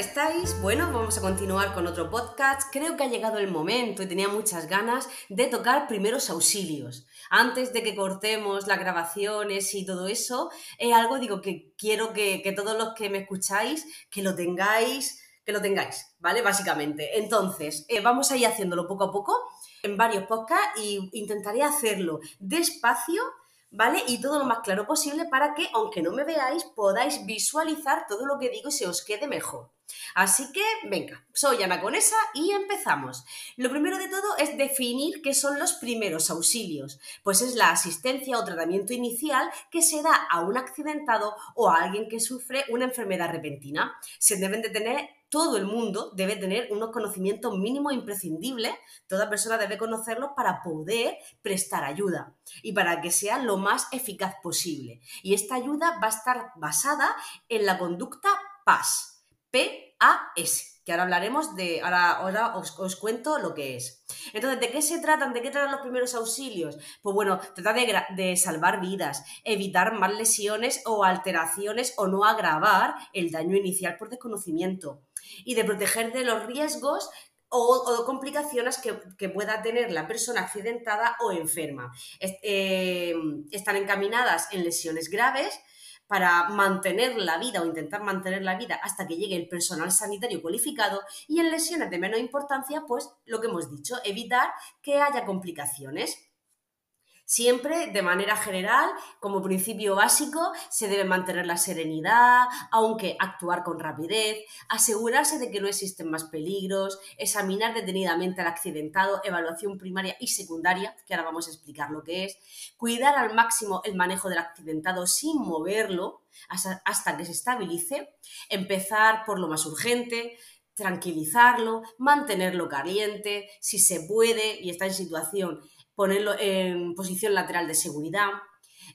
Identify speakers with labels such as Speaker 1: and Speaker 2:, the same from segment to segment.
Speaker 1: Hola, ¿qué tal estáis? Bueno, vamos a continuar con otro podcast. Creo que ha llegado el momento y tenía muchas ganas de tocar primeros auxilios. Antes de que cortemos las grabaciones y todo eso, es algo digo que quiero que, que todos los que me escucháis, que lo tengáis, que lo tengáis, ¿vale? Básicamente. Entonces, eh, vamos a ir haciéndolo poco a poco en varios podcasts y intentaré hacerlo despacio ¿vale? Y todo lo más claro posible para que, aunque no me veáis, podáis visualizar todo lo que digo y se os quede mejor. Así que, venga, soy Ana Conesa y empezamos. Lo primero de todo es definir qué son los primeros auxilios, pues es la asistencia o tratamiento inicial que se da a un accidentado o a alguien que sufre una enfermedad repentina. Se deben de tener todo el mundo debe tener unos conocimientos mínimos imprescindibles, toda persona debe conocerlos para poder prestar ayuda y para que sea lo más eficaz posible. Y esta ayuda va a estar basada en la conducta PAS, P-A-S, que ahora hablaremos de, ahora, ahora os, cuento lo que es. Entonces, ¿de qué se tratan? ¿De qué tratan los primeros auxilios? Pues bueno, trata de, de salvar vidas, evitar más lesiones o alteraciones o no agravar el daño inicial por desconocimiento y de proteger de los riesgos o, complicaciones que, pueda tener la persona accidentada o enferma. Eh, están encaminadas en lesiones graves para mantener la vida o intentar mantener la vida hasta que llegue el personal sanitario cualificado y en lesiones de menor importancia, pues lo que hemos dicho, evitar que haya complicaciones. Siempre, de manera general, como principio básico, se debe mantener la serenidad, aunque actuar con rapidez, asegurarse de que no existen más peligros, examinar detenidamente al accidentado, evaluación primaria y secundaria, que ahora vamos a explicar lo que es, cuidar al máximo el manejo del accidentado sin moverlo hasta, que se estabilice, empezar por lo más urgente, tranquilizarlo, mantenerlo caliente, si se puede y está en situación ponerlo en posición lateral de seguridad,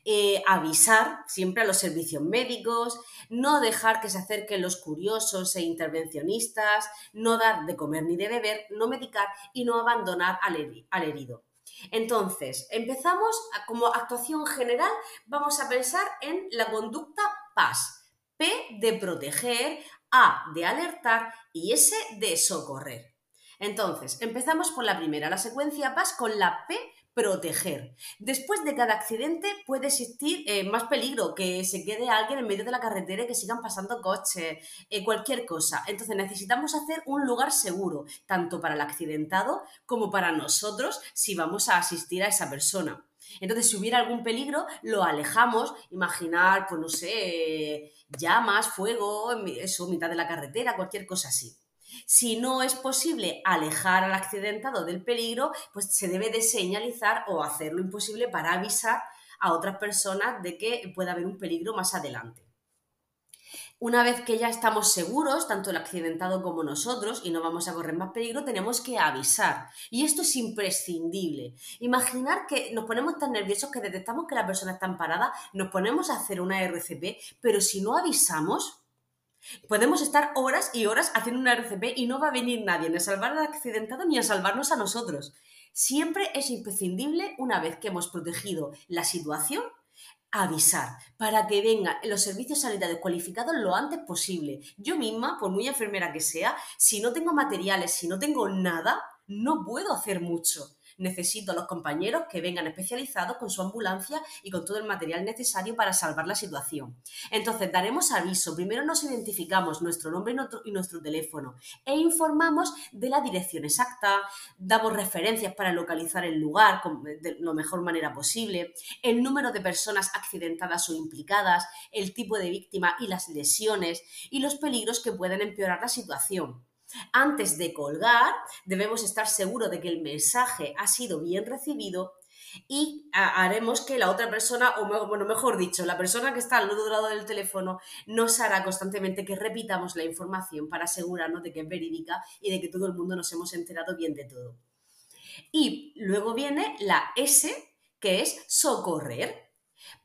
Speaker 1: eh, avisar siempre a los servicios médicos, no dejar que se acerquen los curiosos e intervencionistas, no dar de comer ni de beber, no medicar y no abandonar al, herido. Entonces, empezamos como actuación general, vamos a pensar en la conducta PAS. P de proteger, A de alertar y S de socorrer. Entonces, empezamos por la primera, la secuencia PAS con la P proteger. Después de cada accidente puede existir eh, más peligro, que se quede alguien en medio de la carretera y que sigan pasando coches, eh, cualquier cosa. Entonces necesitamos hacer un lugar seguro, tanto para el accidentado como para nosotros si vamos a asistir a esa persona. Entonces, si hubiera algún peligro, lo alejamos, imaginar, pues no sé, llamas, fuego, eso, mitad de la carretera, cualquier cosa así. Si no es posible alejar al accidentado del peligro, pues se debe de señalizar o hacer lo imposible para avisar a otras personas de que pueda haber un peligro más adelante. Una vez que ya estamos seguros, tanto el accidentado como nosotros, y no vamos a correr más peligro, tenemos que avisar. Y esto es imprescindible. Imaginar que nos ponemos tan nerviosos que detectamos que la persona está parada, nos ponemos a hacer una RCP, pero si no avisamos, Podemos estar horas y horas haciendo una RCP y no va a venir nadie ni a salvar al accidentado ni a salvarnos a nosotros. Siempre es imprescindible, una vez que hemos protegido la situación, avisar para que vengan los servicios sanitarios cualificados lo antes posible. Yo misma, por muy enfermera que sea, si no tengo materiales, si no tengo nada, no puedo hacer mucho necesito a los compañeros que vengan especializados con su ambulancia y con todo el material necesario para salvar la situación. Entonces, daremos aviso. Primero nos identificamos nuestro nombre y nuestro teléfono e informamos de la dirección exacta, damos referencias para localizar el lugar de la mejor manera posible, el número de personas accidentadas o implicadas, el tipo de víctima y las lesiones y los peligros que pueden empeorar la situación. Antes de colgar, debemos estar seguros de que el mensaje ha sido bien recibido y haremos que la otra persona, o bueno, mejor dicho, la persona que está al otro lado del teléfono nos hará constantemente que repitamos la información para asegurarnos de que es verídica y de que todo el mundo nos hemos enterado bien de todo. Y luego viene la S, que es socorrer.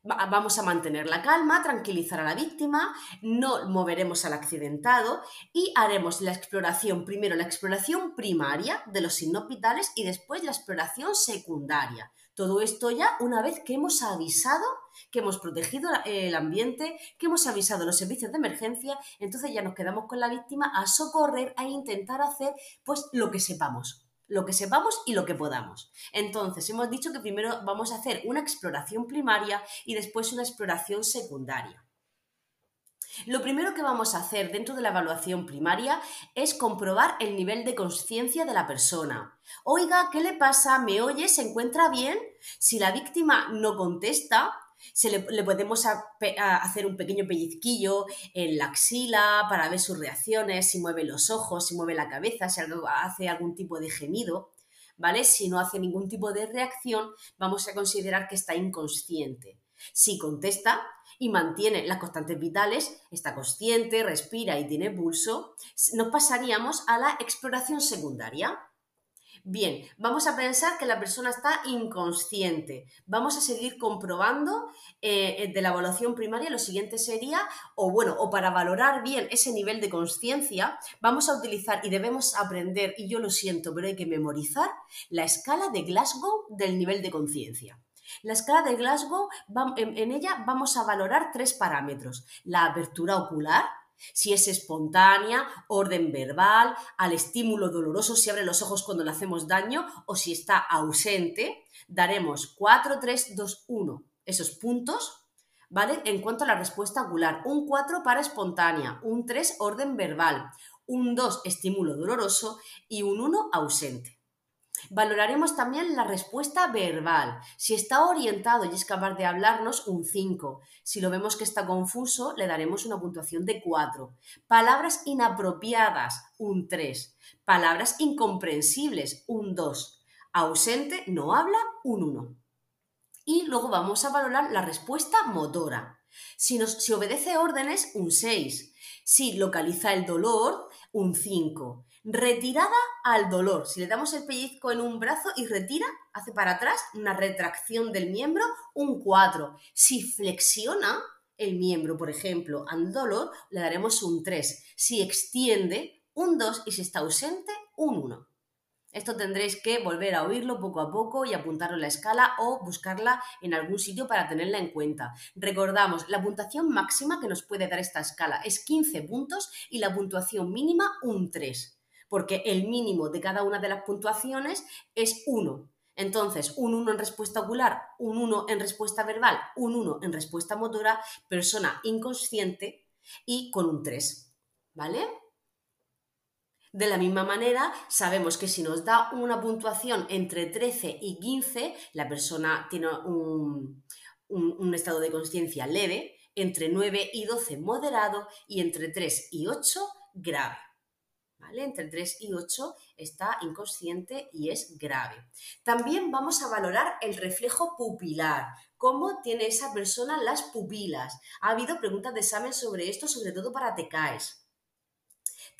Speaker 1: Vamos a mantener la calma, tranquilizar a la víctima, no moveremos al accidentado y haremos la exploración, primero la exploración primaria de los signos vitales y después la exploración secundaria. Todo esto ya una vez que hemos avisado que hemos protegido el ambiente, que hemos avisado los servicios de emergencia, entonces ya nos quedamos con la víctima a socorrer, a intentar hacer pues lo que sepamos lo que sepamos y lo que podamos. Entonces, hemos dicho que primero vamos a hacer una exploración primaria y después una exploración secundaria. Lo primero que vamos a hacer dentro de la evaluación primaria es comprobar el nivel de conciencia de la persona. Oiga, ¿qué le pasa? ¿Me oye? ¿Se encuentra bien? Si la víctima no contesta, se le, podemos hacer un pequeño pellizquillo en la axila para ver sus reacciones, si mueve los ojos, si mueve la cabeza, si hace algún tipo de gemido, ¿vale? Si no hace ningún tipo de reacción, vamos a considerar que está inconsciente. Si contesta y mantiene las constantes vitales, está consciente, respira y tiene pulso, nos pasaríamos a la exploración secundaria. Bien, vamos a pensar que la persona está inconsciente. Vamos a seguir comprobando eh, de la evaluación primaria. Lo siguiente sería, o bueno, o para valorar bien ese nivel de conciencia, vamos a utilizar y debemos aprender, y yo lo siento, pero hay que memorizar, la escala de Glasgow del nivel de conciencia. La escala de Glasgow, en ella vamos a valorar tres parámetros. La apertura ocular, si es espontánea, orden verbal, al estímulo doloroso, si abre los ojos cuando le hacemos daño o si está ausente, daremos 4, 3, 2, 1. Esos puntos, ¿vale? En cuanto a la respuesta ocular, un 4 para espontánea, un 3 orden verbal, un 2 estímulo doloroso y un 1 ausente. Valoraremos también la respuesta verbal. Si está orientado y es capaz de hablarnos, un 5. Si lo vemos que está confuso, le daremos una puntuación de 4. Palabras inapropiadas, un 3. Palabras incomprensibles, un 2. Ausente, no habla, un 1. Y luego vamos a valorar la respuesta motora. Si, si obedece órdenes, un 6. Si localiza el dolor, un 5. Retirada al dolor. Si le damos el pellizco en un brazo y retira, hace para atrás una retracción del miembro, un 4. Si flexiona el miembro, por ejemplo, al dolor, le daremos un 3. Si extiende, un 2 y si está ausente, un 1. Esto tendréis que volver a oírlo poco a poco y apuntarlo en la escala o buscarla en algún sitio para tenerla en cuenta. Recordamos, la puntuación máxima que nos puede dar esta escala es 15 puntos y la puntuación mínima un 3 porque el mínimo de cada una de las puntuaciones es 1. Entonces, un 1 en respuesta ocular, un 1 en respuesta verbal, un 1 en respuesta motora, persona inconsciente y con un 3. ¿Vale? De la misma manera, sabemos que si nos da una puntuación entre 13 y 15, la persona tiene un, un estado de conciencia leve, entre 9 y 12 moderado y entre 3 y 8 grave. Entre 3 y 8 está inconsciente y es grave. También vamos a valorar el reflejo pupilar, cómo tiene esa persona las pupilas. Ha habido preguntas de examen sobre esto, sobre todo para TECAES.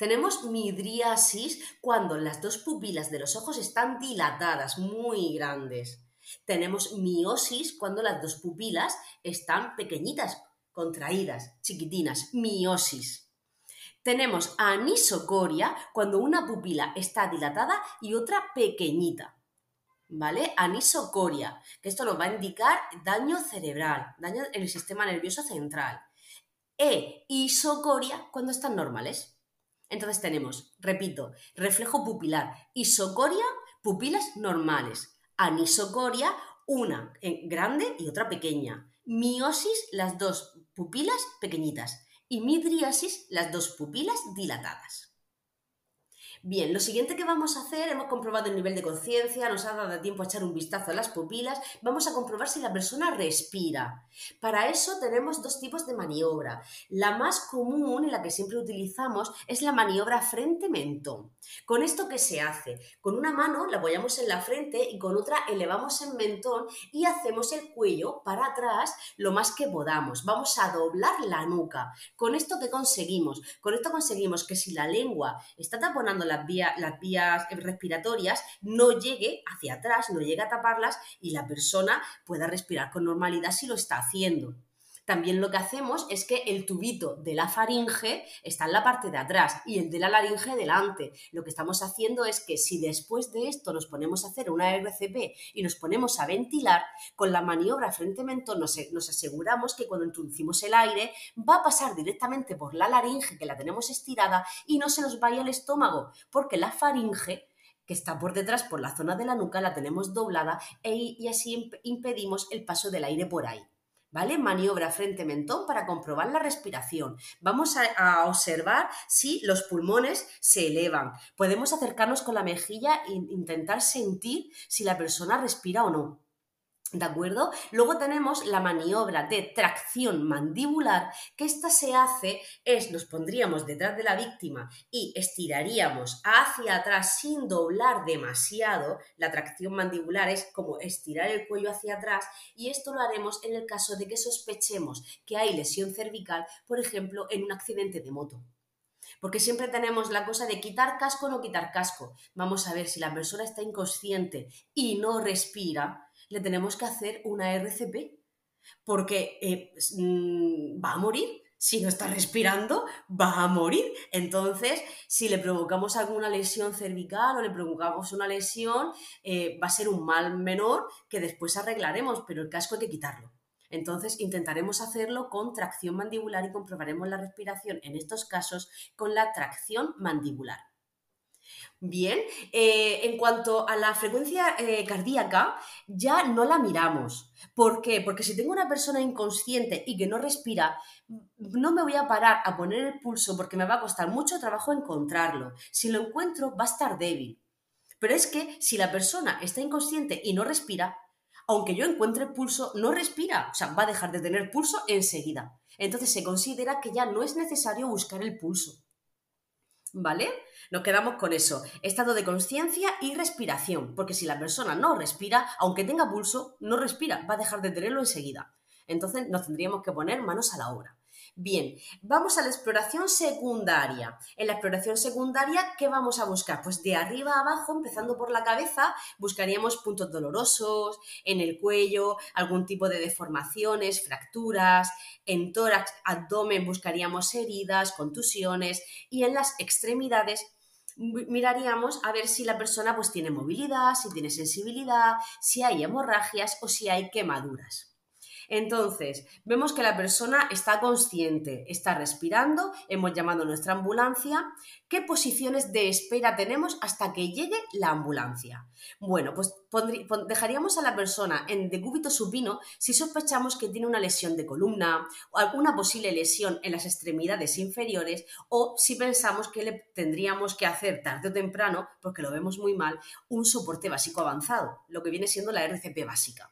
Speaker 1: Tenemos midriasis cuando las dos pupilas de los ojos están dilatadas, muy grandes. Tenemos miosis cuando las dos pupilas están pequeñitas, contraídas, chiquitinas, miosis. Tenemos anisocoria cuando una pupila está dilatada y otra pequeñita. ¿Vale? Anisocoria, que esto nos va a indicar daño cerebral, daño en el sistema nervioso central. E isocoria cuando están normales. Entonces tenemos, repito, reflejo pupilar, isocoria, pupilas normales, anisocoria, una grande y otra pequeña, miosis, las dos pupilas pequeñitas y midriasis, las dos pupilas dilatadas. Bien, lo siguiente que vamos a hacer, hemos comprobado el nivel de conciencia, nos ha dado tiempo a echar un vistazo a las pupilas, vamos a comprobar si la persona respira. Para eso tenemos dos tipos de maniobra. La más común y la que siempre utilizamos es la maniobra frente-mentón. ¿Con esto qué se hace? Con una mano la apoyamos en la frente y con otra elevamos el mentón y hacemos el cuello para atrás lo más que podamos. Vamos a doblar la nuca. ¿Con esto qué conseguimos? Con esto conseguimos que si la lengua está taponando las, vías respiratorias no llegue hacia atrás, no llegue a taparlas y la persona pueda respirar con normalidad si lo está haciendo. También lo que hacemos es que el tubito de la faringe está en la parte de atrás y el de la laringe delante. Lo que estamos haciendo es que si después de esto nos ponemos a hacer una RCP y nos ponemos a ventilar, con la maniobra frente-mentón nos, nos aseguramos que cuando introducimos el aire va a pasar directamente por la laringe que la tenemos estirada y no se nos vaya el estómago, porque la faringe que está por detrás, por la zona de la nuca, la tenemos doblada e, y así impedimos el paso del aire por ahí. ¿Vale? Maniobra frente-mentón para comprobar la respiración. Vamos a, observar si los pulmones se elevan. Podemos acercarnos con la mejilla e intentar sentir si la persona respira o no. ¿De acuerdo? Luego tenemos la maniobra de tracción mandibular, que esta se hace es, nos pondríamos detrás de la víctima y estiraríamos hacia atrás sin doblar demasiado. La tracción mandibular es como estirar el cuello hacia atrás y esto lo haremos en el caso de que sospechemos que hay lesión cervical, por ejemplo, en un accidente de moto. Porque siempre tenemos la cosa de quitar casco o no quitar casco. Vamos a ver si la persona está inconsciente y no respira le tenemos que hacer una RCP, porque eh, mm, va a morir. Si no está respirando, va a morir. Entonces, si le provocamos alguna lesión cervical o le provocamos una lesión, eh, va a ser un mal menor que después arreglaremos, pero el casco hay que quitarlo. Entonces intentaremos hacerlo con tracción mandibular y comprobaremos la respiración en estos casos con la tracción mandibular. Bien, eh, en cuanto a la frecuencia eh, cardíaca, ya no la miramos. ¿Por qué? Porque si tengo una persona inconsciente y que no respira, no me voy a parar a poner el pulso porque me va a costar mucho trabajo encontrarlo. Si lo encuentro, va a estar débil. Pero es que si la persona está inconsciente y no respira, aunque yo encuentre pulso, no respira. O sea, va a dejar de tener pulso enseguida. Entonces se considera que ya no es necesario buscar el pulso. ¿Vale? Nos quedamos con eso, estado de conciencia y respiración, porque si la persona no respira, aunque tenga pulso, no respira, va a dejar de tenerlo enseguida. Entonces nos tendríamos que poner manos a la obra. Bien, vamos a la exploración secundaria. En la exploración secundaria, ¿qué vamos a buscar? Pues de arriba a abajo, empezando por la cabeza, buscaríamos puntos dolorosos, en el cuello, algún tipo de deformaciones, fracturas, en tórax, abdomen buscaríamos heridas, contusiones y en las extremidades miraríamos a ver si la persona pues tiene movilidad, si tiene sensibilidad, si hay hemorragias o si hay quemaduras. Entonces, vemos que la persona está consciente, está respirando, hemos llamado nuestra ambulancia. ¿Qué posiciones de espera tenemos hasta que llegue la ambulancia? Bueno, pues dejaríamos a la persona en decúbito supino si sospechamos que tiene una lesión de columna o alguna posible lesión en las extremidades inferiores o si pensamos que le tendríamos que hacer tarde o temprano, porque lo vemos muy mal, un soporte básico avanzado, lo que viene siendo la RCP básica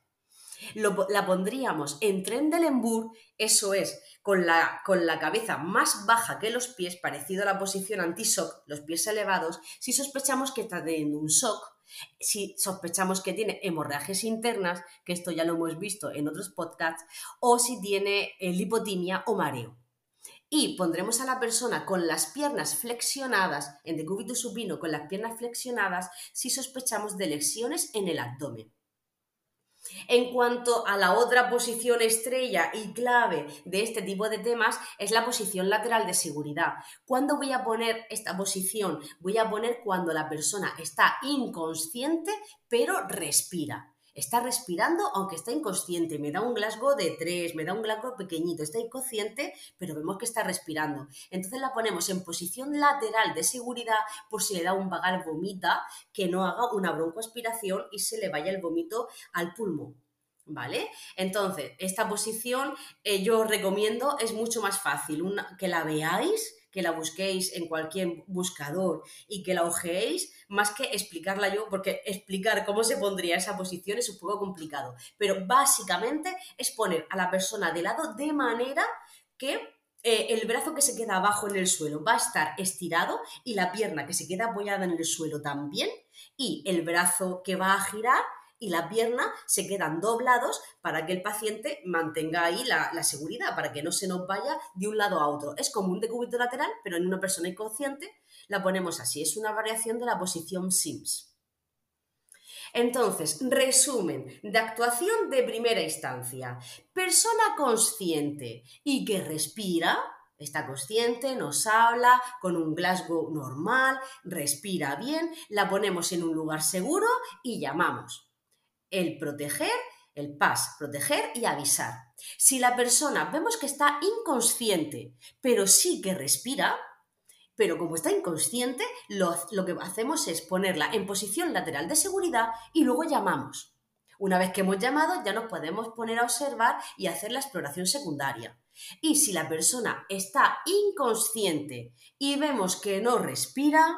Speaker 1: la pondríamos en tren del embur, eso es, con la, con la cabeza más baja que los pies, parecido a la posición anti-shock, los pies elevados, si sospechamos que está teniendo un shock, si sospechamos que tiene hemorragias internas, que esto ya lo hemos visto en otros podcasts, o si tiene eh, lipotimia o mareo. Y pondremos a la persona con las piernas flexionadas, en decúbito supino, con las piernas flexionadas, si sospechamos de lesiones en el abdomen. En cuanto a la otra posición estrella y clave de este tipo de temas es la posición lateral de seguridad. ¿Cuándo voy a poner esta posición? Voy a poner cuando la persona está inconsciente pero respira está respirando aunque está inconsciente, me da un Glasgow de 3, me da un Glasgow pequeñito, está inconsciente, pero vemos que está respirando. Entonces la ponemos en posición lateral de seguridad por si le da un vagal vomita, que no haga una broncoaspiración y se le vaya el vómito al pulmón. ¿Vale? Entonces, esta posición eh, yo os recomiendo, es mucho más fácil que la veáis que la busquéis en cualquier buscador y que la ojeéis, más que explicarla yo, porque explicar cómo se pondría esa posición es un poco complicado. Pero básicamente es poner a la persona de lado de manera que eh, el brazo que se queda abajo en el suelo va a estar estirado y la pierna que se queda apoyada en el suelo también y el brazo que va a girar y la pierna se quedan doblados para que el paciente mantenga ahí la, seguridad, para que no se nos vaya de un lado a otro. Es como un decúbito lateral, pero en una persona inconsciente la ponemos así. Es una variación de la posición SIMS. Entonces, resumen de actuación de primera instancia. Persona consciente y que respira, está consciente, nos habla con un Glasgow normal, respira bien, la ponemos en un lugar seguro y llamamos. El proteger, el PAS, proteger y avisar. Si la persona vemos que está inconsciente, pero sí que respira, pero como está inconsciente, lo, que hacemos es ponerla en posición lateral de seguridad y luego llamamos. Una vez que hemos llamado, ya nos podemos poner a observar y hacer la exploración secundaria. Y si la persona está inconsciente y vemos que no respira,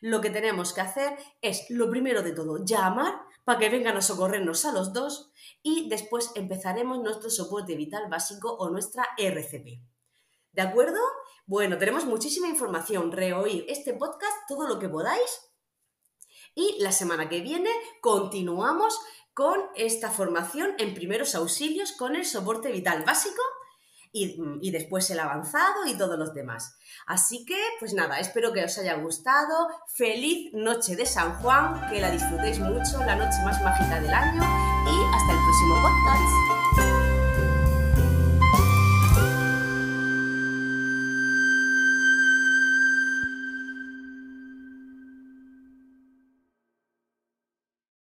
Speaker 1: lo que tenemos que hacer es, lo primero de todo, llamar para que vengan a socorrernos a los dos y después empezaremos nuestro soporte vital básico o nuestra RCP. ¿De acuerdo? Bueno, tenemos muchísima información. Reoír este podcast todo lo que podáis. Y la semana que viene continuamos con esta formación en primeros auxilios con el soporte vital básico y, después el avanzado y todos los demás. Así que, pues nada, espero que os haya gustado. Feliz noche de San Juan, que la disfrutéis mucho, la noche más mágica del año y hasta el próximo podcast.